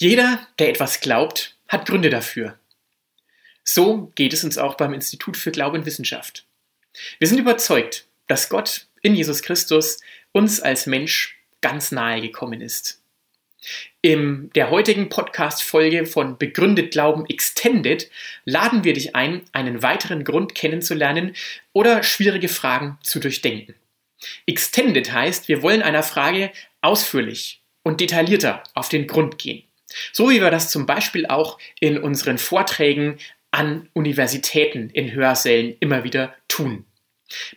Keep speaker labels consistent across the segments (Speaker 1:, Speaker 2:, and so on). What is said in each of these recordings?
Speaker 1: Jeder, der etwas glaubt, hat Gründe dafür. So geht es uns auch beim Institut für Glaube und Wissenschaft. Wir sind überzeugt, dass Gott in Jesus Christus uns als Mensch ganz nahe gekommen ist. In der heutigen Podcast-Folge von Begründet Glauben Extended laden wir dich ein, einen weiteren Grund kennenzulernen oder schwierige Fragen zu durchdenken. Extended heißt, wir wollen einer Frage ausführlich und detaillierter auf den Grund gehen. So wie wir das zum Beispiel auch in unseren Vorträgen an Universitäten in Hörsälen immer wieder tun.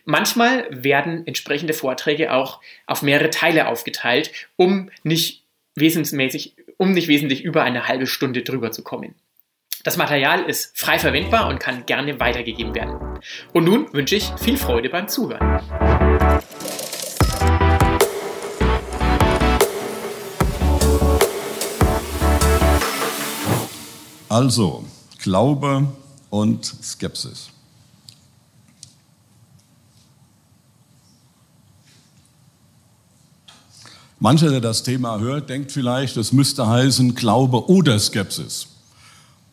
Speaker 1: Manchmal werden entsprechende Vorträge auch auf mehrere Teile aufgeteilt, um nicht wesensmäßig, um nicht wesentlich über eine halbe Stunde drüber zu kommen. Das Material ist frei verwendbar und kann gerne weitergegeben werden. Und nun wünsche ich viel Freude beim Zuhören.
Speaker 2: Also, Glaube und Skepsis. Mancher, der das Thema hört, denkt vielleicht, es müsste heißen Glaube oder Skepsis.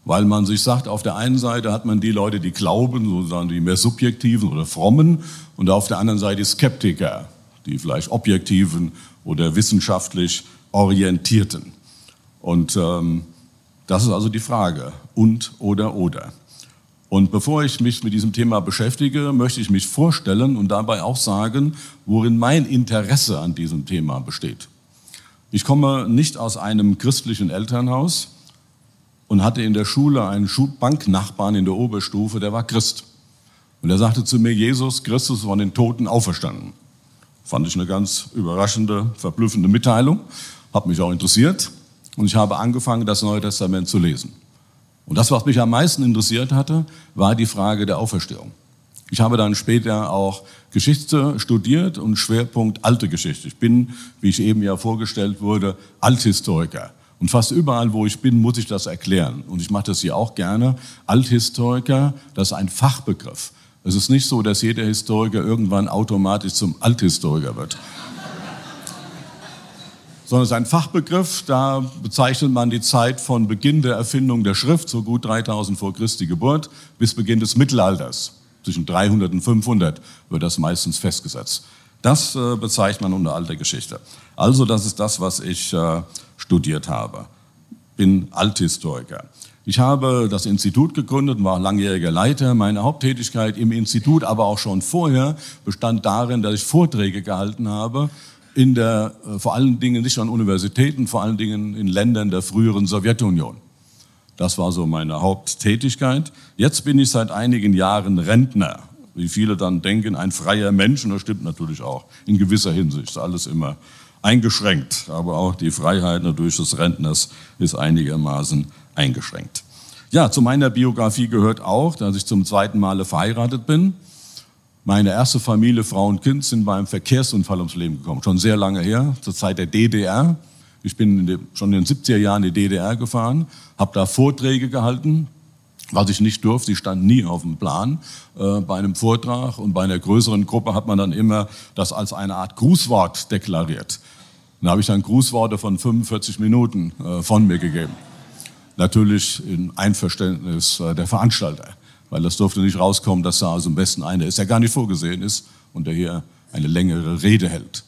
Speaker 2: Weil man sich sagt, auf der einen Seite hat man die Leute, die glauben, sozusagen die mehr subjektiven oder frommen, und auf der anderen Seite Skeptiker, die vielleicht objektiven oder wissenschaftlich orientierten. Und ähm, das ist also die Frage. Und oder oder. Und bevor ich mich mit diesem Thema beschäftige, möchte ich mich vorstellen und dabei auch sagen, worin mein Interesse an diesem Thema besteht. Ich komme nicht aus einem christlichen Elternhaus und hatte in der Schule einen Banknachbarn in der Oberstufe, der war Christ. Und er sagte zu mir, Jesus Christus von den Toten auferstanden. Fand ich eine ganz überraschende, verblüffende Mitteilung, hat mich auch interessiert. Und ich habe angefangen, das Neue Testament zu lesen. Und das, was mich am meisten interessiert hatte, war die Frage der Auferstehung. Ich habe dann später auch Geschichte studiert und Schwerpunkt alte Geschichte. Ich bin, wie ich eben ja vorgestellt wurde, Althistoriker. Und fast überall, wo ich bin, muss ich das erklären. Und ich mache das hier auch gerne. Althistoriker, das ist ein Fachbegriff. Es ist nicht so, dass jeder Historiker irgendwann automatisch zum Althistoriker wird sondern es ist ein Fachbegriff, da bezeichnet man die Zeit von Beginn der Erfindung der Schrift, so gut 3000 vor Christi Geburt, bis Beginn des Mittelalters. Zwischen 300 und 500 wird das meistens festgesetzt. Das äh, bezeichnet man unter alter Geschichte. Also das ist das, was ich äh, studiert habe. Bin Althistoriker. Ich habe das Institut gegründet, war langjähriger Leiter. Meine Haupttätigkeit im Institut, aber auch schon vorher, bestand darin, dass ich Vorträge gehalten habe in der, äh, vor allen Dingen nicht an Universitäten, vor allen Dingen in Ländern der früheren Sowjetunion. Das war so meine Haupttätigkeit. Jetzt bin ich seit einigen Jahren Rentner. Wie viele dann denken, ein freier Mensch, und das stimmt natürlich auch in gewisser Hinsicht, ist alles immer eingeschränkt. Aber auch die Freiheit natürlich des Rentners ist einigermaßen eingeschränkt. Ja, zu meiner Biografie gehört auch, dass ich zum zweiten Male verheiratet bin. Meine erste Familie, Frau und Kind, sind bei einem Verkehrsunfall ums Leben gekommen. Schon sehr lange her, zur Zeit der DDR. Ich bin in den, schon in den 70er Jahren in die DDR gefahren, habe da Vorträge gehalten, was ich nicht durfte. Ich stand nie auf dem Plan äh, bei einem Vortrag. Und bei einer größeren Gruppe hat man dann immer das als eine Art Grußwort deklariert. Dann habe ich dann Grußworte von 45 Minuten äh, von mir gegeben. Natürlich in Einverständnis äh, der Veranstalter weil das durfte nicht rauskommen, dass da also am besten einer ist, der gar nicht vorgesehen ist und der hier eine längere Rede hält.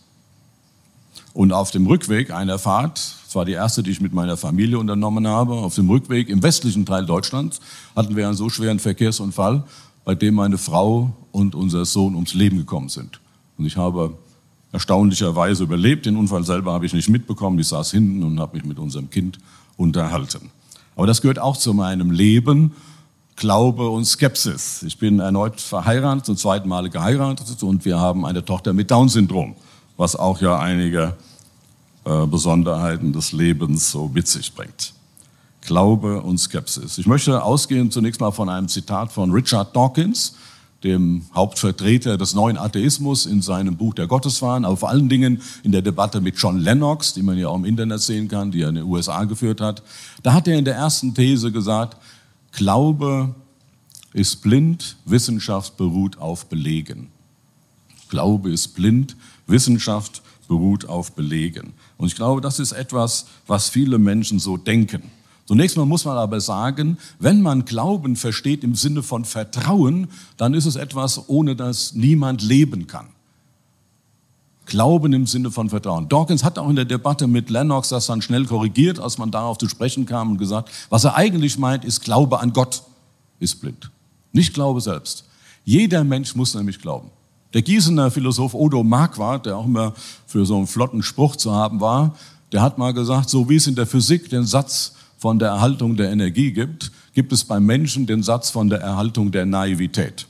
Speaker 2: Und auf dem Rückweg einer Fahrt, das war die erste, die ich mit meiner Familie unternommen habe, auf dem Rückweg im westlichen Teil Deutschlands hatten wir einen so schweren Verkehrsunfall, bei dem meine Frau und unser Sohn ums Leben gekommen sind. Und ich habe erstaunlicherweise überlebt. Den Unfall selber habe ich nicht mitbekommen. Ich saß hinten und habe mich mit unserem Kind unterhalten. Aber das gehört auch zu meinem Leben Glaube und Skepsis. Ich bin erneut verheiratet, zum zweiten Mal geheiratet und wir haben eine Tochter mit Down-Syndrom, was auch ja einige äh, Besonderheiten des Lebens so mit sich bringt. Glaube und Skepsis. Ich möchte ausgehen zunächst mal von einem Zitat von Richard Dawkins, dem Hauptvertreter des neuen Atheismus in seinem Buch Der Gotteswahn, aber vor allen Dingen in der Debatte mit John Lennox, die man ja auch im Internet sehen kann, die er in den USA geführt hat. Da hat er in der ersten These gesagt, Glaube ist blind, Wissenschaft beruht auf Belegen. Glaube ist blind, Wissenschaft beruht auf Belegen. Und ich glaube, das ist etwas, was viele Menschen so denken. Zunächst mal muss man aber sagen, wenn man Glauben versteht im Sinne von Vertrauen, dann ist es etwas, ohne das niemand leben kann. Glauben im Sinne von Vertrauen. Dawkins hat auch in der Debatte mit Lennox das dann schnell korrigiert, als man darauf zu sprechen kam und gesagt, was er eigentlich meint, ist Glaube an Gott ist blind. Nicht Glaube selbst. Jeder Mensch muss nämlich glauben. Der Gießener Philosoph Odo Marquardt, der auch immer für so einen flotten Spruch zu haben war, der hat mal gesagt, so wie es in der Physik den Satz von der Erhaltung der Energie gibt, gibt es beim Menschen den Satz von der Erhaltung der Naivität.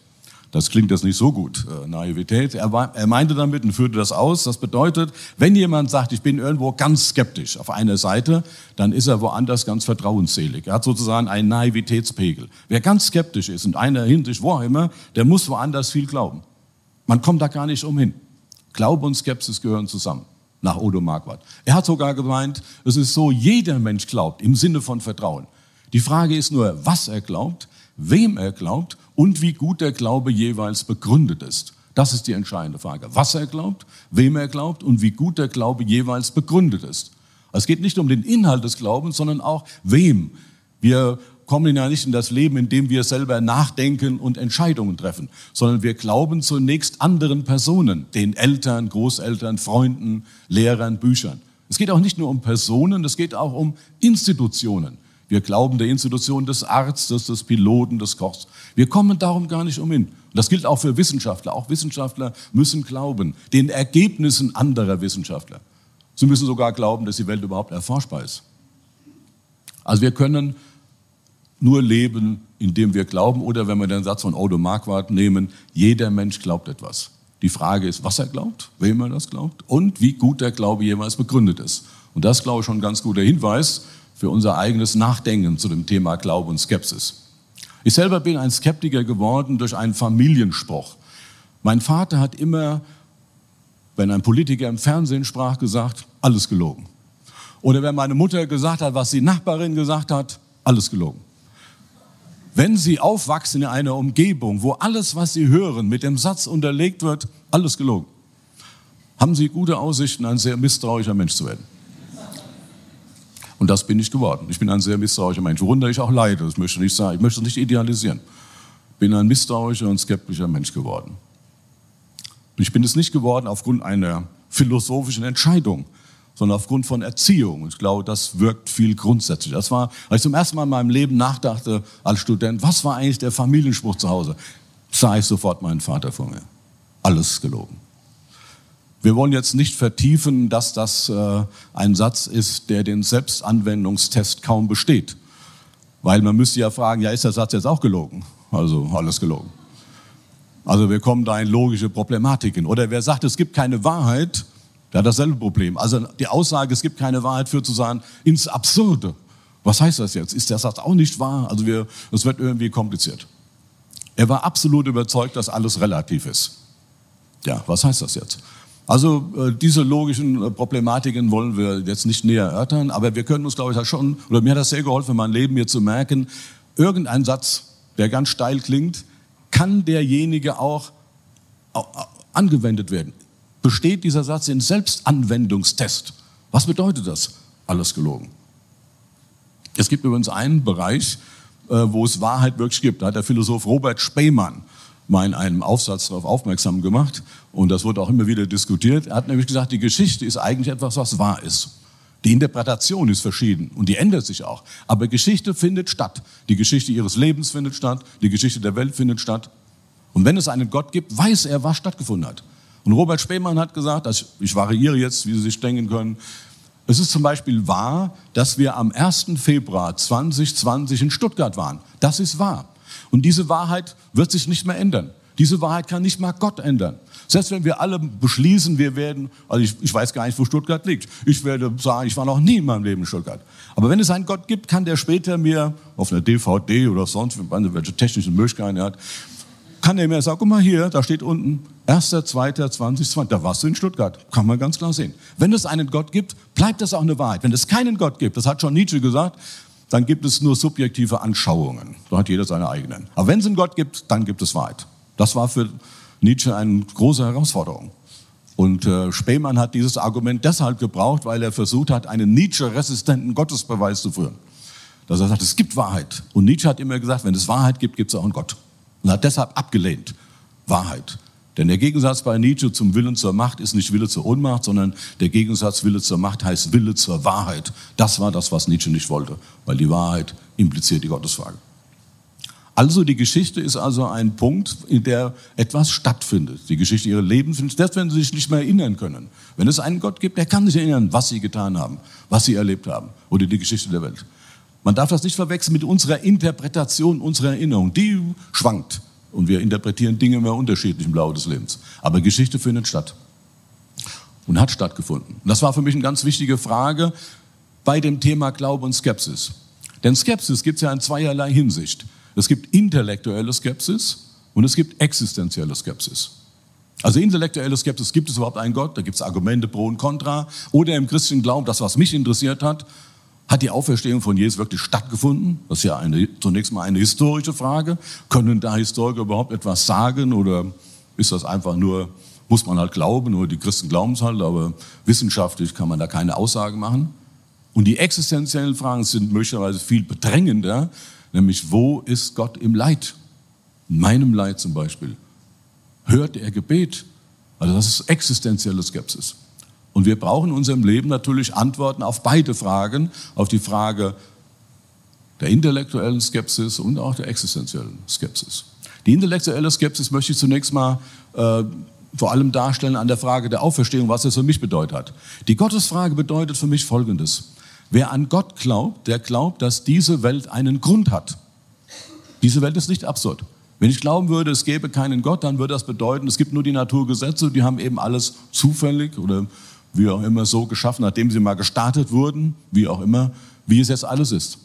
Speaker 2: Das klingt jetzt nicht so gut, äh, Naivität. Er, war, er meinte damit und führte das aus. Das bedeutet, wenn jemand sagt, ich bin irgendwo ganz skeptisch auf einer Seite, dann ist er woanders ganz vertrauensselig. Er hat sozusagen einen Naivitätspegel. Wer ganz skeptisch ist in einer Hinsicht, wo immer, der muss woanders viel glauben. Man kommt da gar nicht umhin. Glaube und Skepsis gehören zusammen, nach Odo Marquardt. Er hat sogar gemeint, es ist so, jeder Mensch glaubt im Sinne von Vertrauen. Die Frage ist nur, was er glaubt, wem er glaubt und wie gut der Glaube jeweils begründet ist. Das ist die entscheidende Frage. Was er glaubt, wem er glaubt und wie gut der Glaube jeweils begründet ist. Es geht nicht um den Inhalt des Glaubens, sondern auch wem. Wir kommen ja nicht in das Leben, indem wir selber nachdenken und Entscheidungen treffen, sondern wir glauben zunächst anderen Personen, den Eltern, Großeltern, Freunden, Lehrern, Büchern. Es geht auch nicht nur um Personen, es geht auch um Institutionen. Wir glauben der Institution des Arztes, des Piloten, des Kochs. Wir kommen darum gar nicht umhin. Und das gilt auch für Wissenschaftler. Auch Wissenschaftler müssen glauben den Ergebnissen anderer Wissenschaftler. Sie müssen sogar glauben, dass die Welt überhaupt erforschbar ist. Also wir können nur leben, indem wir glauben. Oder wenn wir den Satz von Odo Marquardt nehmen, jeder Mensch glaubt etwas. Die Frage ist, was er glaubt, wem er das glaubt und wie gut der Glaube jemals begründet ist. Und das, glaube ich, schon ein ganz guter Hinweis für unser eigenes Nachdenken zu dem Thema Glaube und Skepsis. Ich selber bin ein Skeptiker geworden durch einen Familienspruch. Mein Vater hat immer, wenn ein Politiker im Fernsehen sprach, gesagt, alles gelogen. Oder wenn meine Mutter gesagt hat, was die Nachbarin gesagt hat, alles gelogen. Wenn Sie aufwachsen in einer Umgebung, wo alles, was Sie hören, mit dem Satz unterlegt wird, alles gelogen, haben Sie gute Aussichten, ein sehr misstrauischer Mensch zu werden. Und das bin ich geworden. Ich bin ein sehr misstrauischer Mensch, worunter ich auch leide. Das möchte ich nicht sagen. Ich möchte es nicht idealisieren. Bin ein misstrauischer und skeptischer Mensch geworden. Und ich bin es nicht geworden aufgrund einer philosophischen Entscheidung, sondern aufgrund von Erziehung. Ich glaube, das wirkt viel grundsätzlich. Das war, als ich zum ersten Mal in meinem Leben nachdachte als Student, was war eigentlich der Familienspruch zu Hause, sah ich sofort meinen Vater vor mir. Alles gelogen. Wir wollen jetzt nicht vertiefen, dass das äh, ein Satz ist, der den Selbstanwendungstest kaum besteht. Weil man müsste ja fragen, ja, ist der Satz jetzt auch gelogen? Also alles gelogen. Also wir kommen da in logische Problematiken. Oder wer sagt, es gibt keine Wahrheit, der hat dasselbe Problem. Also die Aussage, es gibt keine Wahrheit, führt zu sagen, ins Absurde. Was heißt das jetzt? Ist der Satz auch nicht wahr? Also wir, es wird irgendwie kompliziert. Er war absolut überzeugt, dass alles relativ ist. Ja, was heißt das jetzt? Also äh, diese logischen äh, Problematiken wollen wir jetzt nicht näher erörtern, aber wir können uns, glaube ich, schon, oder mir hat das sehr geholfen, mein Leben mir zu merken, irgendein Satz, der ganz steil klingt, kann derjenige auch angewendet werden. Besteht dieser Satz in Selbstanwendungstest? Was bedeutet das? Alles gelogen. Es gibt übrigens einen Bereich, äh, wo es Wahrheit wirklich gibt. Da hat der Philosoph Robert Spemann mal in einem Aufsatz darauf aufmerksam gemacht und das wurde auch immer wieder diskutiert. Er hat nämlich gesagt, die Geschichte ist eigentlich etwas, was wahr ist. Die Interpretation ist verschieden und die ändert sich auch. Aber Geschichte findet statt. Die Geschichte ihres Lebens findet statt, die Geschichte der Welt findet statt. Und wenn es einen Gott gibt, weiß er, was stattgefunden hat. Und Robert Spemann hat gesagt, ich variiere jetzt, wie Sie sich denken können, es ist zum Beispiel wahr, dass wir am 1. Februar 2020 in Stuttgart waren. Das ist wahr. Und diese Wahrheit wird sich nicht mehr ändern. Diese Wahrheit kann nicht mal Gott ändern. Selbst wenn wir alle beschließen, wir werden, also ich, ich, weiß gar nicht, wo Stuttgart liegt. Ich werde sagen, ich war noch nie in meinem Leben in Stuttgart. Aber wenn es einen Gott gibt, kann der später mir auf einer DVD oder sonst, welche technischen Möglichkeiten er hat, kann er mir sagen, guck mal hier, da steht unten 1.2.2020, da warst du in Stuttgart. Kann man ganz klar sehen. Wenn es einen Gott gibt, bleibt das auch eine Wahrheit. Wenn es keinen Gott gibt, das hat schon Nietzsche gesagt, dann gibt es nur subjektive Anschauungen. Da hat jeder seine eigenen. Aber wenn es einen Gott gibt, dann gibt es Wahrheit. Das war für Nietzsche eine große Herausforderung. Und äh, Spemann hat dieses Argument deshalb gebraucht, weil er versucht hat, einen Nietzsche-resistenten Gottesbeweis zu führen. Dass er sagt, es gibt Wahrheit. Und Nietzsche hat immer gesagt, wenn es Wahrheit gibt, gibt es auch einen Gott. Und hat deshalb abgelehnt. Wahrheit. Denn der Gegensatz bei Nietzsche zum Willen zur Macht ist nicht Wille zur Ohnmacht, sondern der Gegensatz Wille zur Macht heißt Wille zur Wahrheit. Das war das, was Nietzsche nicht wollte, weil die Wahrheit impliziert die Gottesfrage. Also die Geschichte ist also ein Punkt, in der etwas stattfindet. Die Geschichte ihrer Leben findet, selbst wenn sie sich nicht mehr erinnern können. Wenn es einen Gott gibt, der kann sich erinnern, was sie getan haben, was sie erlebt haben oder die Geschichte der Welt. Man darf das nicht verwechseln mit unserer Interpretation, unserer Erinnerung. Die schwankt. Und wir interpretieren Dinge immer unterschiedlich im Laufe des Lebens. Aber Geschichte findet statt. Und hat stattgefunden. Und das war für mich eine ganz wichtige Frage bei dem Thema Glaube und Skepsis. Denn Skepsis gibt es ja in zweierlei Hinsicht. Es gibt intellektuelle Skepsis und es gibt existenzielle Skepsis. Also intellektuelle Skepsis, gibt es überhaupt einen Gott? Da gibt es Argumente pro und contra. Oder im christlichen Glauben, das, was mich interessiert hat, hat die Auferstehung von Jesus wirklich stattgefunden? Das ist ja eine, zunächst mal eine historische Frage. Können da Historiker überhaupt etwas sagen oder ist das einfach nur, muss man halt glauben, nur die Christen glauben es halt, aber wissenschaftlich kann man da keine Aussage machen? Und die existenziellen Fragen sind möglicherweise viel bedrängender, nämlich wo ist Gott im Leid? In meinem Leid zum Beispiel. Hört er Gebet? Also das ist existenzielle Skepsis. Und wir brauchen in unserem Leben natürlich Antworten auf beide Fragen, auf die Frage der intellektuellen Skepsis und auch der existenziellen Skepsis. Die intellektuelle Skepsis möchte ich zunächst mal äh, vor allem darstellen an der Frage der Auferstehung, was es für mich bedeutet. Die Gottesfrage bedeutet für mich Folgendes. Wer an Gott glaubt, der glaubt, dass diese Welt einen Grund hat. Diese Welt ist nicht absurd. Wenn ich glauben würde, es gäbe keinen Gott, dann würde das bedeuten, es gibt nur die Naturgesetze, die haben eben alles zufällig oder wie auch immer so geschaffen, nachdem sie mal gestartet wurden, wie auch immer, wie es jetzt alles ist.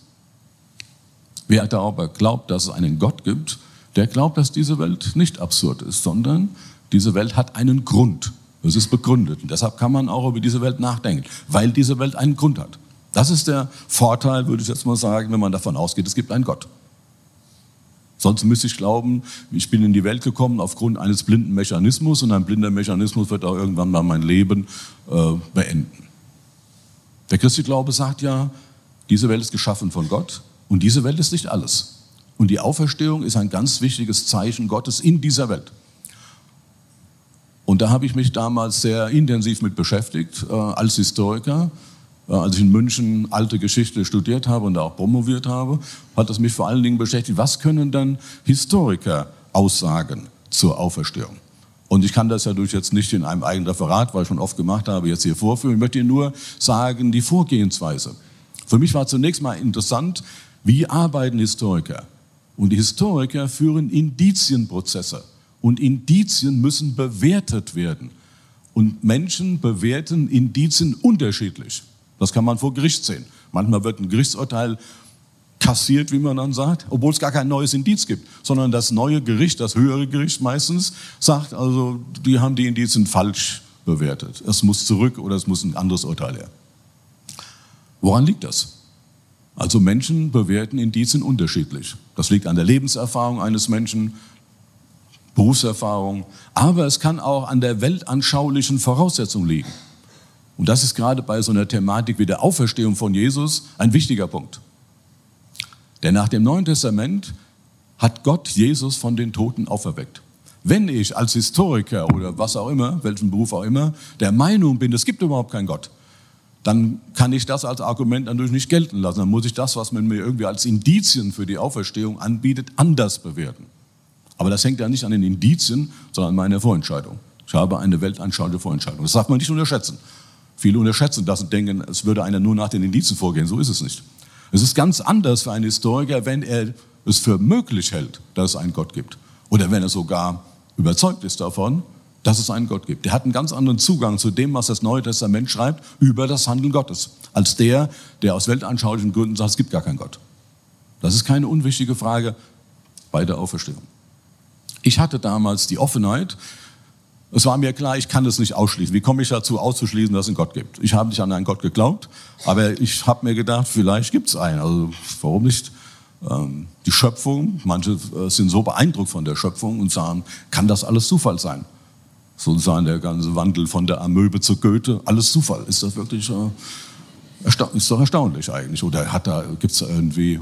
Speaker 2: Wer da aber glaubt, dass es einen Gott gibt, der glaubt, dass diese Welt nicht absurd ist, sondern diese Welt hat einen Grund. Es ist begründet. Und deshalb kann man auch über diese Welt nachdenken, weil diese Welt einen Grund hat. Das ist der Vorteil, würde ich jetzt mal sagen, wenn man davon ausgeht, es gibt einen Gott. Sonst müsste ich glauben, ich bin in die Welt gekommen aufgrund eines blinden Mechanismus und ein blinder Mechanismus wird auch irgendwann mal mein Leben äh, beenden. Der christliche Glaube sagt ja, diese Welt ist geschaffen von Gott und diese Welt ist nicht alles. Und die Auferstehung ist ein ganz wichtiges Zeichen Gottes in dieser Welt. Und da habe ich mich damals sehr intensiv mit beschäftigt äh, als Historiker als ich in München alte Geschichte studiert habe und da auch promoviert habe, hat es mich vor allen Dingen beschäftigt, was können dann Historiker aussagen zur Auferstehung? Und ich kann das ja durch jetzt nicht in einem eigenen Referat, weil ich schon oft gemacht habe, jetzt hier vorführen. Ich möchte Ihnen nur sagen, die Vorgehensweise. Für mich war zunächst mal interessant, wie arbeiten Historiker? Und die Historiker führen Indizienprozesse. Und Indizien müssen bewertet werden. Und Menschen bewerten Indizien unterschiedlich. Das kann man vor Gericht sehen. Manchmal wird ein Gerichtsurteil kassiert, wie man dann sagt, obwohl es gar kein neues Indiz gibt, sondern das neue Gericht, das höhere Gericht meistens, sagt also, die haben die Indizien falsch bewertet. Es muss zurück oder es muss ein anderes Urteil her. Woran liegt das? Also Menschen bewerten Indizien unterschiedlich. Das liegt an der Lebenserfahrung eines Menschen, Berufserfahrung, aber es kann auch an der weltanschaulichen Voraussetzung liegen. Und das ist gerade bei so einer Thematik wie der Auferstehung von Jesus ein wichtiger Punkt. Denn nach dem Neuen Testament hat Gott Jesus von den Toten auferweckt. Wenn ich als Historiker oder was auch immer, welchen Beruf auch immer, der Meinung bin, es gibt überhaupt keinen Gott, dann kann ich das als Argument natürlich nicht gelten lassen. Dann muss ich das, was man mir irgendwie als Indizien für die Auferstehung anbietet, anders bewerten. Aber das hängt ja nicht an den Indizien, sondern an meiner Vorentscheidung. Ich habe eine weltanschauliche Vorentscheidung. Das darf man nicht unterschätzen. Viele unterschätzen das und denken, es würde einer nur nach den Indizien vorgehen. So ist es nicht. Es ist ganz anders für einen Historiker, wenn er es für möglich hält, dass es einen Gott gibt. Oder wenn er sogar überzeugt ist davon, dass es einen Gott gibt. Der hat einen ganz anderen Zugang zu dem, was das Neue Testament schreibt, über das Handeln Gottes, als der, der aus weltanschaulichen Gründen sagt, es gibt gar keinen Gott. Das ist keine unwichtige Frage bei der Auferstehung. Ich hatte damals die Offenheit, es war mir klar, ich kann es nicht ausschließen. Wie komme ich dazu, auszuschließen, dass es einen Gott gibt? Ich habe nicht an einen Gott geglaubt, aber ich habe mir gedacht, vielleicht gibt es einen. Also warum nicht? Ähm, die Schöpfung, manche äh, sind so beeindruckt von der Schöpfung und sagen, kann das alles Zufall sein? sozusagen der ganze Wandel von der Amöbe zu Goethe, alles Zufall. Ist das wirklich, äh, ist doch erstaunlich eigentlich. Oder da, gibt es da irgendwie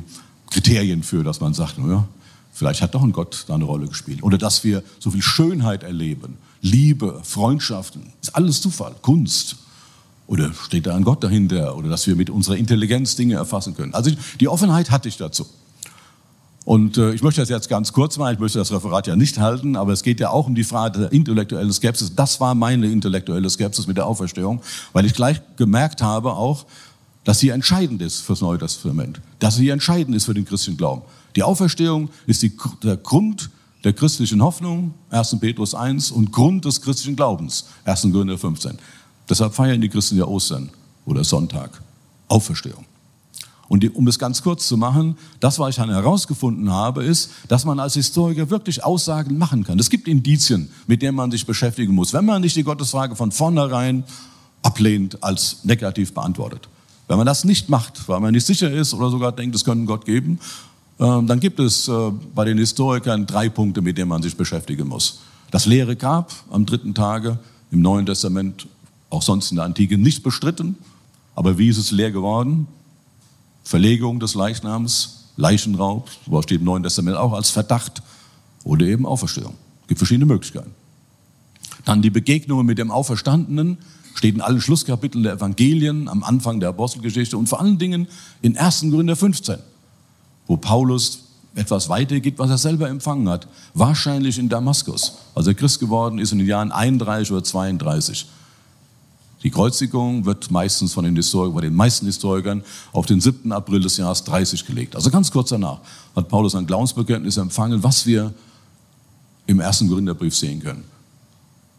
Speaker 2: Kriterien für, dass man sagt, naja, vielleicht hat doch ein Gott da eine Rolle gespielt. Oder dass wir so viel Schönheit erleben, Liebe, Freundschaften, ist alles Zufall, Kunst. Oder steht da ein Gott dahinter? Oder dass wir mit unserer Intelligenz Dinge erfassen können. Also die Offenheit hatte ich dazu. Und äh, ich möchte das jetzt ganz kurz machen, ich möchte das Referat ja nicht halten, aber es geht ja auch um die Frage der intellektuellen Skepsis. Das war meine intellektuelle Skepsis mit der Auferstehung, weil ich gleich gemerkt habe auch, dass sie entscheidend ist fürs Neue Testament, dass sie entscheidend ist für den christlichen Glauben. Die Auferstehung ist die, der Grund der christlichen Hoffnung, 1. Petrus 1, und Grund des christlichen Glaubens, 1. Korinther 15. Deshalb feiern die Christen ja Ostern oder Sonntag, Auferstehung. Und die, um es ganz kurz zu machen, das, was ich dann herausgefunden habe, ist, dass man als Historiker wirklich Aussagen machen kann. Es gibt Indizien, mit denen man sich beschäftigen muss, wenn man nicht die Gottesfrage von vornherein ablehnt als negativ beantwortet. Wenn man das nicht macht, weil man nicht sicher ist oder sogar denkt, es könnte Gott geben, dann gibt es äh, bei den Historikern drei Punkte, mit denen man sich beschäftigen muss. Das leere Grab am dritten Tage im Neuen Testament, auch sonst in der Antike nicht bestritten, aber wie ist es leer geworden? Verlegung des Leichnams, Leichenraub, sowas steht im Neuen Testament auch als Verdacht oder eben Auferstehung. Es gibt verschiedene Möglichkeiten. Dann die Begegnungen mit dem Auferstandenen, steht in allen Schlusskapiteln der Evangelien, am Anfang der Apostelgeschichte und vor allen Dingen in 1. Korinther 15, wo Paulus etwas weitergibt, was er selber empfangen hat. Wahrscheinlich in Damaskus, als er Christ geworden ist in den Jahren 31 oder 32. Die Kreuzigung wird meistens von den, Historikern, von den meisten Historikern auf den 7. April des Jahres 30 gelegt. Also ganz kurz danach hat Paulus ein Glaubensbekenntnis empfangen, was wir im ersten Korintherbrief sehen können.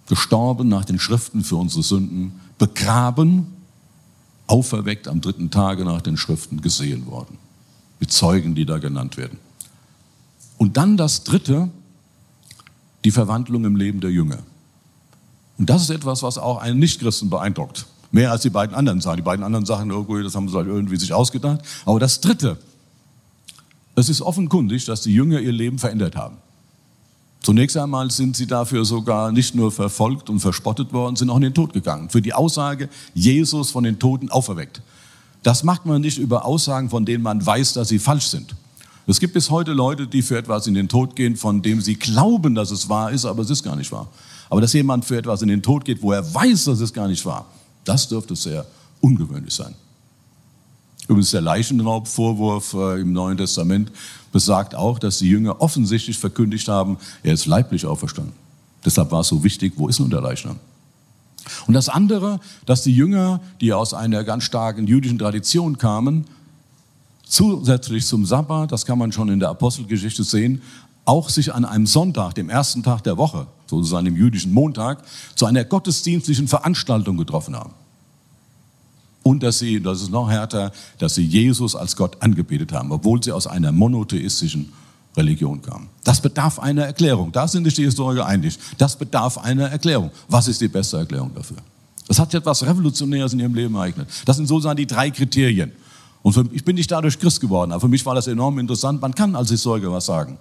Speaker 2: Gestorben nach den Schriften für unsere Sünden, begraben, auferweckt am dritten Tage nach den Schriften gesehen worden. Zeugen, die da genannt werden. Und dann das dritte, die Verwandlung im Leben der Jünger. Und das ist etwas, was auch einen Nichtchristen beeindruckt. Mehr als die beiden anderen Sachen. Die beiden anderen Sachen, oh das haben sie halt irgendwie sich ausgedacht. Aber das Dritte, es ist offenkundig, dass die Jünger ihr Leben verändert haben. Zunächst einmal sind sie dafür sogar nicht nur verfolgt und verspottet worden, sind auch in den Tod gegangen. Für die Aussage, Jesus von den Toten auferweckt. Das macht man nicht über Aussagen, von denen man weiß, dass sie falsch sind. Es gibt bis heute Leute, die für etwas in den Tod gehen, von dem sie glauben, dass es wahr ist, aber es ist gar nicht wahr. Aber dass jemand für etwas in den Tod geht, wo er weiß, dass es gar nicht war, das dürfte sehr ungewöhnlich sein. Übrigens der Leichenraubvorwurf äh, im Neuen Testament besagt auch, dass die Jünger offensichtlich verkündigt haben, er ist leiblich auferstanden. Deshalb war es so wichtig, wo ist nun der Leichnam? Und das andere, dass die Jünger, die aus einer ganz starken jüdischen Tradition kamen, zusätzlich zum Sabbat, das kann man schon in der Apostelgeschichte sehen, auch sich an einem Sonntag, dem ersten Tag der Woche, sozusagen dem jüdischen Montag, zu einer gottesdienstlichen Veranstaltung getroffen haben. Und dass sie, das ist noch härter, dass sie Jesus als Gott angebetet haben, obwohl sie aus einer monotheistischen Religion kamen. Das bedarf einer Erklärung. Da sind sich die Historiker einig. Das bedarf einer Erklärung. Was ist die beste Erklärung dafür? Das hat etwas Revolutionäres in ihrem Leben ereignet. Das sind sozusagen die drei Kriterien. Und für, ich bin nicht dadurch Christ geworden, aber für mich war das enorm interessant. Man kann als Historiker was sagen.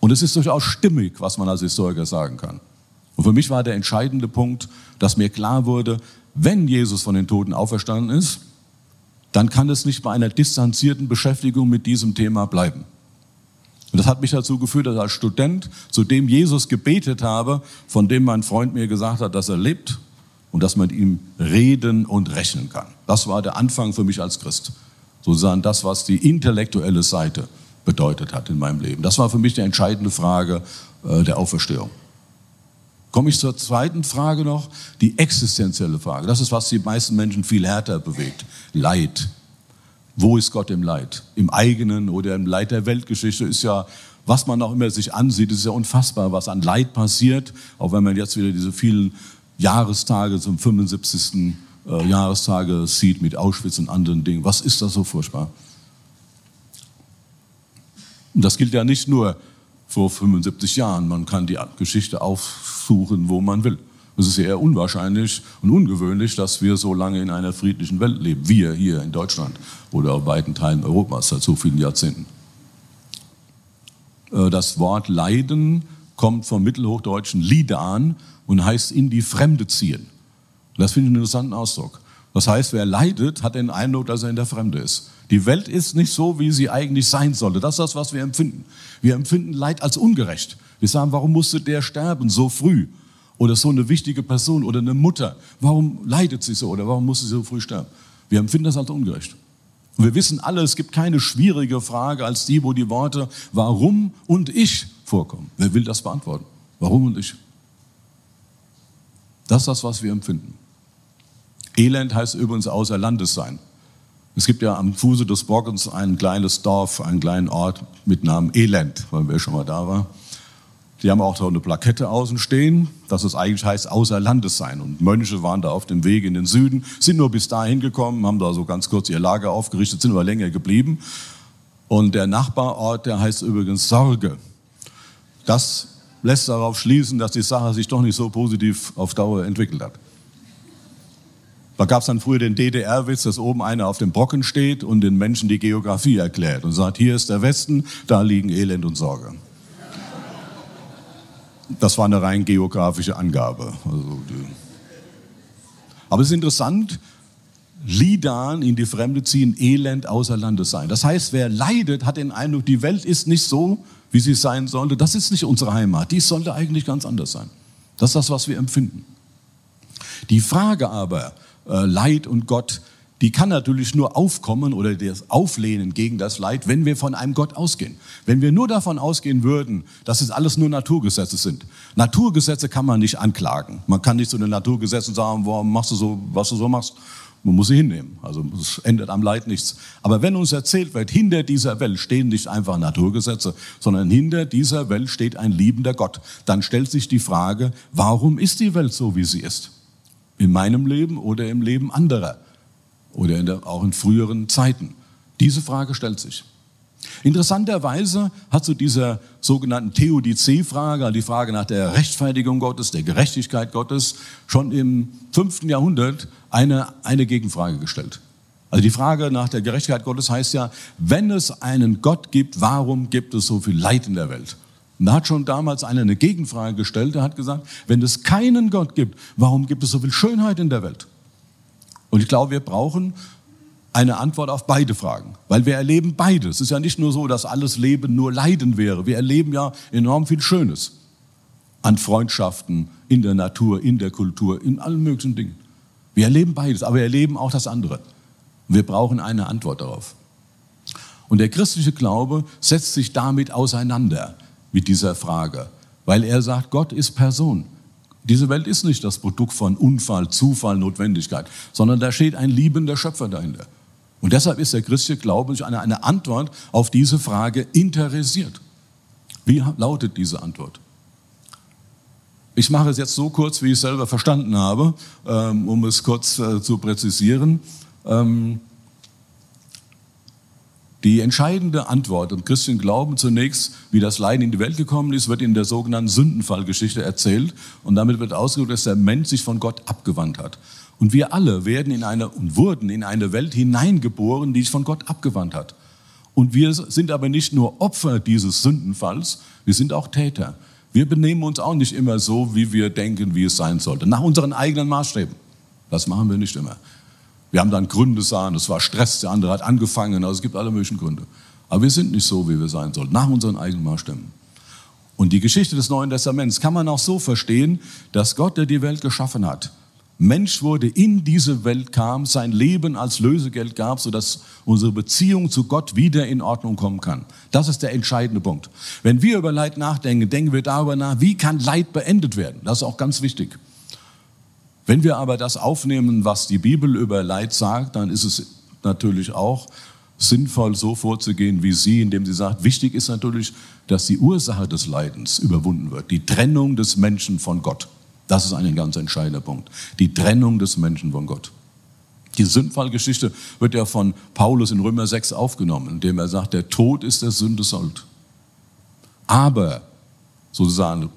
Speaker 2: Und es ist durchaus stimmig, was man als Historiker sagen kann. Und für mich war der entscheidende Punkt, dass mir klar wurde, wenn Jesus von den Toten auferstanden ist, dann kann es nicht bei einer distanzierten Beschäftigung mit diesem Thema bleiben. Und das hat mich dazu geführt, dass als Student, zu dem Jesus gebetet habe, von dem mein Freund mir gesagt hat, dass er lebt und dass man mit ihm reden und rechnen kann. Das war der Anfang für mich als Christ. Sozusagen das, was die intellektuelle Seite bedeutet hat in meinem Leben. Das war für mich die entscheidende Frage äh, der Auferstehung. Komme ich zur zweiten Frage noch, die existenzielle Frage. Das ist, was die meisten Menschen viel härter bewegt. Leid. Wo ist Gott im Leid? Im eigenen oder im Leid der Weltgeschichte ist ja, was man auch immer sich ansieht, ist ja unfassbar, was an Leid passiert. Auch wenn man jetzt wieder diese vielen Jahrestage zum 75. Äh, Jahrestage sieht mit Auschwitz und anderen Dingen. Was ist das so furchtbar? Und das gilt ja nicht nur vor 75 Jahren. Man kann die Geschichte aufsuchen, wo man will. Es ist eher unwahrscheinlich und ungewöhnlich, dass wir so lange in einer friedlichen Welt leben. Wir hier in Deutschland oder auf weiten Teilen Europas seit so vielen Jahrzehnten. Äh, das Wort Leiden kommt vom mittelhochdeutschen Lidan und heißt in die Fremde ziehen. Das finde ich einen interessanten Ausdruck. Das heißt, wer leidet, hat den Eindruck, dass er in der Fremde ist. Die Welt ist nicht so, wie sie eigentlich sein sollte. Das ist das, was wir empfinden. Wir empfinden Leid als ungerecht. Wir sagen, warum musste der sterben so früh? Oder so eine wichtige Person oder eine Mutter. Warum leidet sie so oder warum musste sie so früh sterben? Wir empfinden das als ungerecht. Und wir wissen alle, es gibt keine schwierige Frage als die, wo die Worte warum und ich vorkommen. Wer will das beantworten? Warum und ich? Das ist das, was wir empfinden. Elend heißt übrigens außer Landes sein. Es gibt ja am Fuße des Bockens ein kleines Dorf, einen kleinen Ort mit Namen Elend, weil wer schon mal da war. Die haben auch so eine Plakette außen stehen, dass es eigentlich heißt außer Landes sein. Und Mönche waren da auf dem Weg in den Süden, sind nur bis dahin gekommen, haben da so ganz kurz ihr Lager aufgerichtet, sind aber länger geblieben. Und der Nachbarort, der heißt übrigens Sorge. Das lässt darauf schließen, dass die Sache sich doch nicht so positiv auf Dauer entwickelt hat. Da gab es dann früher den DDR-Witz, dass oben einer auf dem Brocken steht und den Menschen die Geografie erklärt und sagt, hier ist der Westen, da liegen Elend und Sorge. Das war eine rein geografische Angabe. Also Aber es ist interessant, Lidan in die Fremde ziehen, Elend außer Landes sein. Das heißt, wer leidet, hat den Eindruck, die Welt ist nicht so, wie sie sein sollte. Das ist nicht unsere Heimat. Dies sollte eigentlich ganz anders sein. Das ist das, was wir empfinden. Die Frage aber, äh, Leid und Gott, die kann natürlich nur aufkommen oder das Auflehnen gegen das Leid, wenn wir von einem Gott ausgehen. Wenn wir nur davon ausgehen würden, dass es alles nur Naturgesetze sind. Naturgesetze kann man nicht anklagen. Man kann nicht zu den Naturgesetzen sagen, warum machst du so, was du so machst. Man muss sie hinnehmen. Also es ändert am Leid nichts. Aber wenn uns erzählt wird, hinter dieser Welt stehen nicht einfach Naturgesetze, sondern hinter dieser Welt steht ein liebender Gott, dann stellt sich die Frage, warum ist die Welt so, wie sie ist? In meinem Leben oder im Leben anderer oder in der, auch in früheren Zeiten. Diese Frage stellt sich. Interessanterweise hat zu dieser sogenannten Theodizee-Frage, also die Frage nach der Rechtfertigung Gottes, der Gerechtigkeit Gottes, schon im fünften Jahrhundert eine, eine Gegenfrage gestellt. Also die Frage nach der Gerechtigkeit Gottes heißt ja, wenn es einen Gott gibt, warum gibt es so viel Leid in der Welt? Und da hat schon damals einer eine Gegenfrage gestellt. Er hat gesagt, wenn es keinen Gott gibt, warum gibt es so viel Schönheit in der Welt? Und ich glaube, wir brauchen eine Antwort auf beide Fragen, weil wir erleben beides. Es ist ja nicht nur so, dass alles Leben nur Leiden wäre. Wir erleben ja enorm viel Schönes an Freundschaften, in der Natur, in der Kultur, in allen möglichen Dingen. Wir erleben beides, aber wir erleben auch das andere. Wir brauchen eine Antwort darauf. Und der christliche Glaube setzt sich damit auseinander mit dieser Frage, weil er sagt, Gott ist Person. Diese Welt ist nicht das Produkt von Unfall, Zufall, Notwendigkeit, sondern da steht ein liebender Schöpfer dahinter. Und deshalb ist der christliche Glaube eine, eine Antwort auf diese Frage interessiert. Wie lautet diese Antwort? Ich mache es jetzt so kurz, wie ich es selber verstanden habe, ähm, um es kurz äh, zu präzisieren. Die entscheidende Antwort im christlichen Glauben zunächst, wie das Leiden in die Welt gekommen ist, wird in der sogenannten Sündenfallgeschichte erzählt. Und damit wird ausgedrückt, dass der Mensch sich von Gott abgewandt hat. Und wir alle werden in eine und wurden in eine Welt hineingeboren, die sich von Gott abgewandt hat. Und wir sind aber nicht nur Opfer dieses Sündenfalls, wir sind auch Täter. Wir benehmen uns auch nicht immer so, wie wir denken, wie es sein sollte, nach unseren eigenen Maßstäben. Das machen wir nicht immer. Wir haben dann Gründe sahen, es war Stress, der andere hat angefangen, also es gibt alle möglichen Gründe. Aber wir sind nicht so, wie wir sein sollten, nach unseren eigenen Maßstäben. Und die Geschichte des Neuen Testaments kann man auch so verstehen, dass Gott, der die Welt geschaffen hat, Mensch wurde, in diese Welt kam, sein Leben als Lösegeld gab, sodass unsere Beziehung zu Gott wieder in Ordnung kommen kann. Das ist der entscheidende Punkt. Wenn wir über Leid nachdenken, denken wir darüber nach, wie kann Leid beendet werden? Das ist auch ganz wichtig. Wenn wir aber das aufnehmen, was die Bibel über Leid sagt, dann ist es natürlich auch sinnvoll, so vorzugehen wie sie, indem sie sagt, wichtig ist natürlich, dass die Ursache des Leidens überwunden wird, die Trennung des Menschen von Gott. Das ist ein ganz entscheidender Punkt. Die Trennung des Menschen von Gott. Die Sündfallgeschichte wird ja von Paulus in Römer 6 aufgenommen, indem er sagt, der Tod ist der Sünde Sold. Aber, sozusagen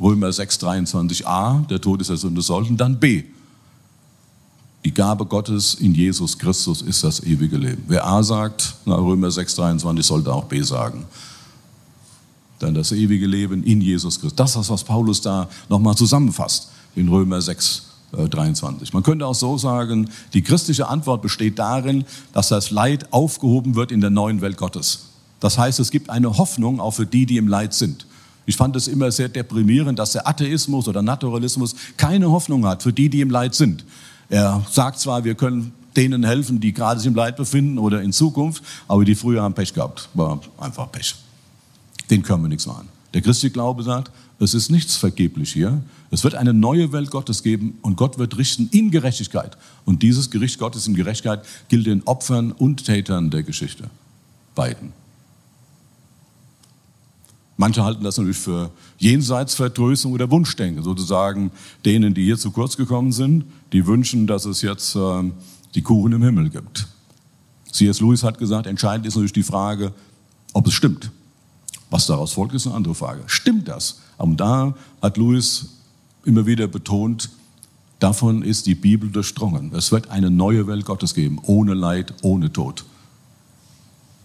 Speaker 2: Römer 6, 23a, der Tod ist der Sünde sollten, dann B. Die Gabe Gottes in Jesus Christus ist das ewige Leben. Wer A sagt, na, Römer 6, 23, sollte auch B sagen. dann das ewige Leben in Jesus Christus. Das ist, was Paulus da nochmal zusammenfasst in Römer 6, 23. Äh, Man könnte auch so sagen, die christliche Antwort besteht darin, dass das Leid aufgehoben wird in der neuen Welt Gottes. Das heißt, es gibt eine Hoffnung auch für die, die im Leid sind. Ich fand es immer sehr deprimierend, dass der Atheismus oder Naturalismus keine Hoffnung hat für die, die im Leid sind. Er sagt zwar, wir können denen helfen, die gerade sich im Leid befinden oder in Zukunft, aber die früher haben Pech gehabt. War einfach Pech. Den können wir nichts machen. Der christliche Glaube sagt, es ist nichts vergeblich hier. Es wird eine neue Welt Gottes geben und Gott wird richten in Gerechtigkeit. Und dieses Gericht Gottes in Gerechtigkeit gilt den Opfern und Tätern der Geschichte. Beiden. Manche halten das natürlich für Jenseitsverdrößung oder Wunschdenken, sozusagen denen, die hier zu kurz gekommen sind, die wünschen, dass es jetzt äh, die Kuchen im Himmel gibt. C.S. Lewis hat gesagt, entscheidend ist natürlich die Frage, ob es stimmt. Was daraus folgt, ist eine andere Frage. Stimmt das? Und da hat Lewis immer wieder betont, davon ist die Bibel durchdrungen. Es wird eine neue Welt Gottes geben, ohne Leid, ohne Tod.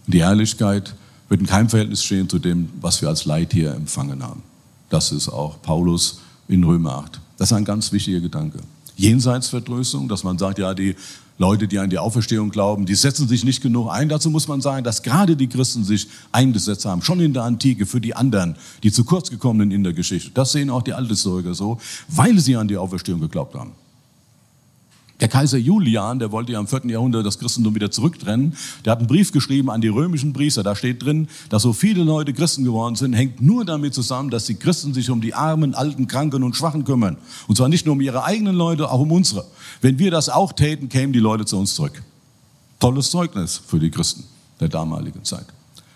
Speaker 2: Die Ehrlichkeit wird in keinem Verhältnis stehen zu dem, was wir als Leid hier empfangen haben. Das ist auch Paulus in Römer 8. Das ist ein ganz wichtiger Gedanke. Jenseitsverdrößung, dass man sagt, ja, die Leute, die an die Auferstehung glauben, die setzen sich nicht genug ein. Dazu muss man sagen, dass gerade die Christen sich eingesetzt haben, schon in der Antike für die anderen, die zu kurz gekommenen in der Geschichte. Das sehen auch die Althistoriker so, weil sie an die Auferstehung geglaubt haben. Der Kaiser Julian, der wollte ja im 4. Jahrhundert das Christentum wieder zurücktrennen, der hat einen Brief geschrieben an die römischen Priester. Da steht drin, dass so viele Leute Christen geworden sind, hängt nur damit zusammen, dass die Christen sich um die armen, alten, kranken und Schwachen kümmern. Und zwar nicht nur um ihre eigenen Leute, auch um unsere. Wenn wir das auch täten, kämen die Leute zu uns zurück. Tolles Zeugnis für die Christen der damaligen Zeit.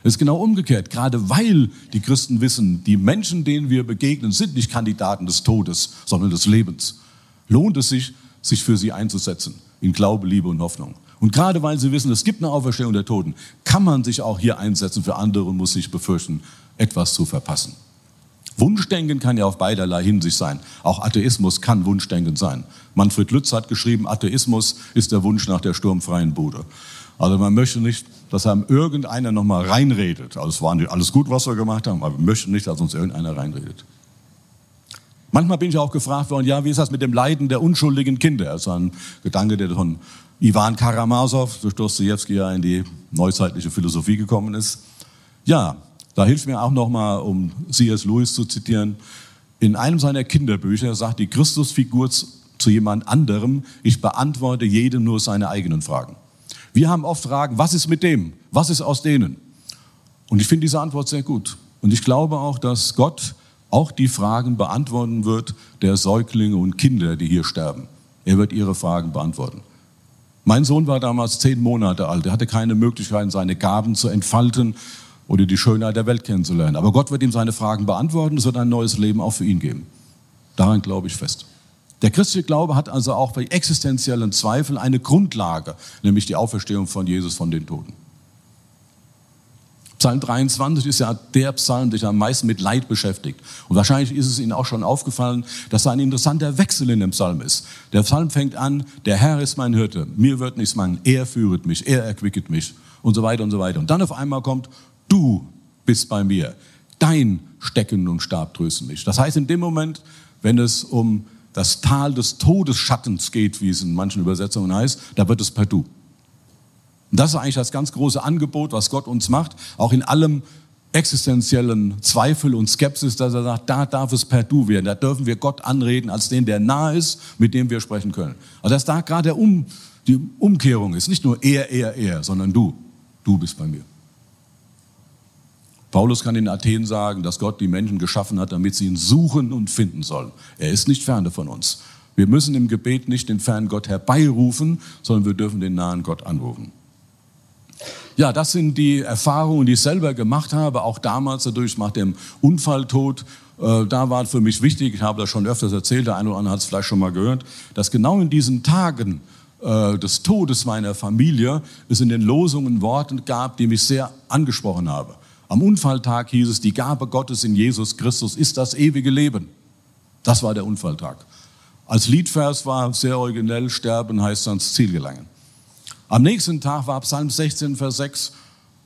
Speaker 2: Es ist genau umgekehrt. Gerade weil die Christen wissen, die Menschen, denen wir begegnen, sind nicht Kandidaten des Todes, sondern des Lebens, lohnt es sich, sich für sie einzusetzen, in Glaube, Liebe und Hoffnung. Und gerade weil sie wissen, es gibt eine Auferstehung der Toten, kann man sich auch hier einsetzen für andere und muss nicht befürchten, etwas zu verpassen. Wunschdenken kann ja auf beiderlei Hinsicht sein. Auch Atheismus kann Wunschdenken sein. Manfred Lütz hat geschrieben, Atheismus ist der Wunsch nach der sturmfreien Bude. Also man möchte nicht, dass einem irgendeiner nochmal reinredet. Also es war alles gut, was wir gemacht haben, aber wir möchten nicht, dass uns irgendeiner reinredet. Manchmal bin ich auch gefragt worden, ja, wie ist das mit dem Leiden der unschuldigen Kinder? Das ist ein Gedanke, der von Ivan Karamasow durch Dostoevsky ja in die neuzeitliche Philosophie gekommen ist. Ja, da hilft mir auch nochmal, um C.S. Lewis zu zitieren, in einem seiner Kinderbücher sagt die Christusfigur zu jemand anderem, ich beantworte jedem nur seine eigenen Fragen. Wir haben oft Fragen, was ist mit dem? Was ist aus denen? Und ich finde diese Antwort sehr gut. Und ich glaube auch, dass Gott auch die Fragen beantworten wird der Säuglinge und Kinder, die hier sterben. Er wird ihre Fragen beantworten. Mein Sohn war damals zehn Monate alt. Er hatte keine Möglichkeit, seine Gaben zu entfalten oder die Schönheit der Welt kennenzulernen. Aber Gott wird ihm seine Fragen beantworten. Es wird ein neues Leben auch für ihn geben. Daran glaube ich fest. Der christliche Glaube hat also auch bei existenziellen Zweifeln eine Grundlage, nämlich die Auferstehung von Jesus von den Toten. Psalm 23 ist ja der Psalm, der sich am meisten mit Leid beschäftigt. Und wahrscheinlich ist es Ihnen auch schon aufgefallen, dass da ein interessanter Wechsel in dem Psalm ist. Der Psalm fängt an, der Herr ist mein Hirte, mir wird nichts mangeln, er führet mich, er erquicket mich und so weiter und so weiter. Und dann auf einmal kommt, du bist bei mir, dein Stecken und Stab trösten mich. Das heißt, in dem Moment, wenn es um das Tal des Todesschattens geht, wie es in manchen Übersetzungen heißt, da wird es per Du. Und das ist eigentlich das ganz große Angebot, was Gott uns macht, auch in allem existenziellen Zweifel und Skepsis, dass er sagt, da darf es per Du werden, da dürfen wir Gott anreden als den, der nah ist, mit dem wir sprechen können. Also dass da gerade um, die Umkehrung ist, nicht nur er, er, er, sondern du, du bist bei mir. Paulus kann in Athen sagen, dass Gott die Menschen geschaffen hat, damit sie ihn suchen und finden sollen. Er ist nicht ferne von uns. Wir müssen im Gebet nicht den fernen Gott herbeirufen, sondern wir dürfen den nahen Gott anrufen. Ja, das sind die Erfahrungen, die ich selber gemacht habe, auch damals natürlich nach dem Unfalltod. Äh, da war für mich wichtig, ich habe das schon öfters erzählt, der eine oder andere hat es vielleicht schon mal gehört, dass genau in diesen Tagen äh, des Todes meiner Familie es in den Losungen Worte gab, die mich sehr angesprochen haben. Am Unfalltag hieß es, die Gabe Gottes in Jesus Christus ist das ewige Leben. Das war der Unfalltag. Als Liedvers war sehr originell, sterben heißt ans Ziel gelangen. Am nächsten Tag war Psalm 16, Vers 6,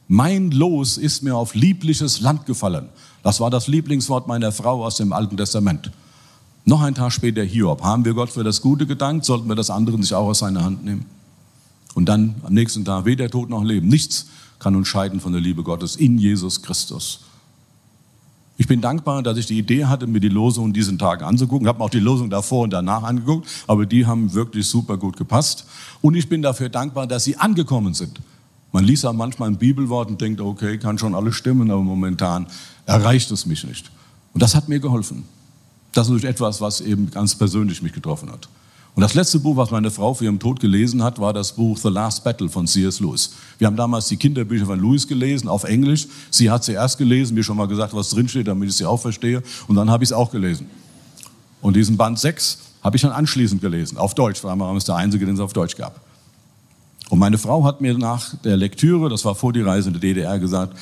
Speaker 2: Mein Los ist mir auf liebliches Land gefallen. Das war das Lieblingswort meiner Frau aus dem Alten Testament. Noch ein Tag später Hiob. Haben wir Gott für das Gute gedankt? Sollten wir das andere nicht auch aus seiner Hand nehmen? Und dann am nächsten Tag weder Tod noch Leben. Nichts kann uns scheiden von der Liebe Gottes in Jesus Christus. Ich bin dankbar, dass ich die Idee hatte, mir die Losung diesen Tag anzugucken. Ich habe auch die Losung davor und danach angeguckt, aber die haben wirklich super gut gepasst. Und ich bin dafür dankbar, dass sie angekommen sind. Man liest auch manchmal ein Bibelwort und denkt, okay, kann schon alles stimmen, aber momentan erreicht es mich nicht. Und das hat mir geholfen. Das ist etwas, was eben ganz persönlich mich getroffen hat. Und das letzte Buch, was meine Frau für ihren Tod gelesen hat, war das Buch The Last Battle von C.S. Lewis. Wir haben damals die Kinderbücher von Lewis gelesen, auf Englisch. Sie hat sie erst gelesen, mir schon mal gesagt, was drinsteht, damit ich sie auch verstehe. Und dann habe ich es auch gelesen. Und diesen Band 6 habe ich dann anschließend gelesen, auf Deutsch, weil es der einzige, den es auf Deutsch gab. Und meine Frau hat mir nach der Lektüre, das war vor die Reise in die DDR, gesagt,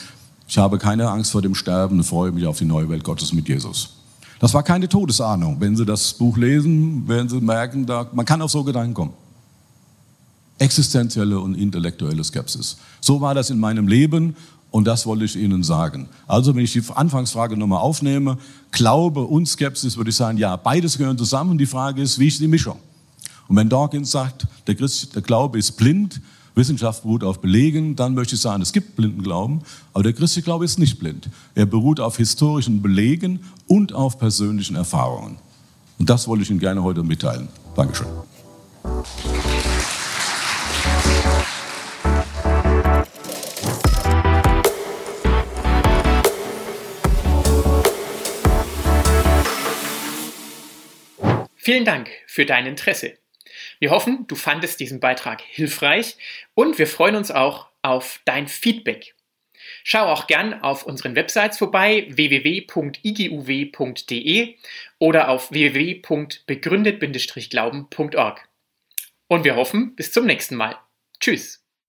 Speaker 2: ich habe keine Angst vor dem Sterben freue mich auf die neue Welt Gottes mit Jesus. Das war keine Todesahnung. Wenn Sie das Buch lesen, werden Sie merken, da, man kann auf so Gedanken kommen. Existenzielle und intellektuelle Skepsis. So war das in meinem Leben und das wollte ich Ihnen sagen. Also wenn ich die Anfangsfrage nochmal aufnehme, Glaube und Skepsis, würde ich sagen, ja, beides gehören zusammen. Die Frage ist, wie ist die Mischung? Und wenn Dawkins sagt, der, Christ, der Glaube ist blind, Wissenschaft beruht auf Belegen, dann möchte ich sagen, es gibt blinden Glauben, aber der christliche Glaube ist nicht blind. Er beruht auf historischen Belegen und auf persönlichen Erfahrungen. Und das wollte ich Ihnen gerne heute mitteilen. Dankeschön.
Speaker 1: Vielen Dank für dein Interesse. Wir hoffen, du fandest diesen Beitrag hilfreich und wir freuen uns auch auf dein Feedback. Schau auch gern auf unseren Websites vorbei www.iguw.de oder auf www.begründet-glauben.org. Und wir hoffen, bis zum nächsten Mal. Tschüss.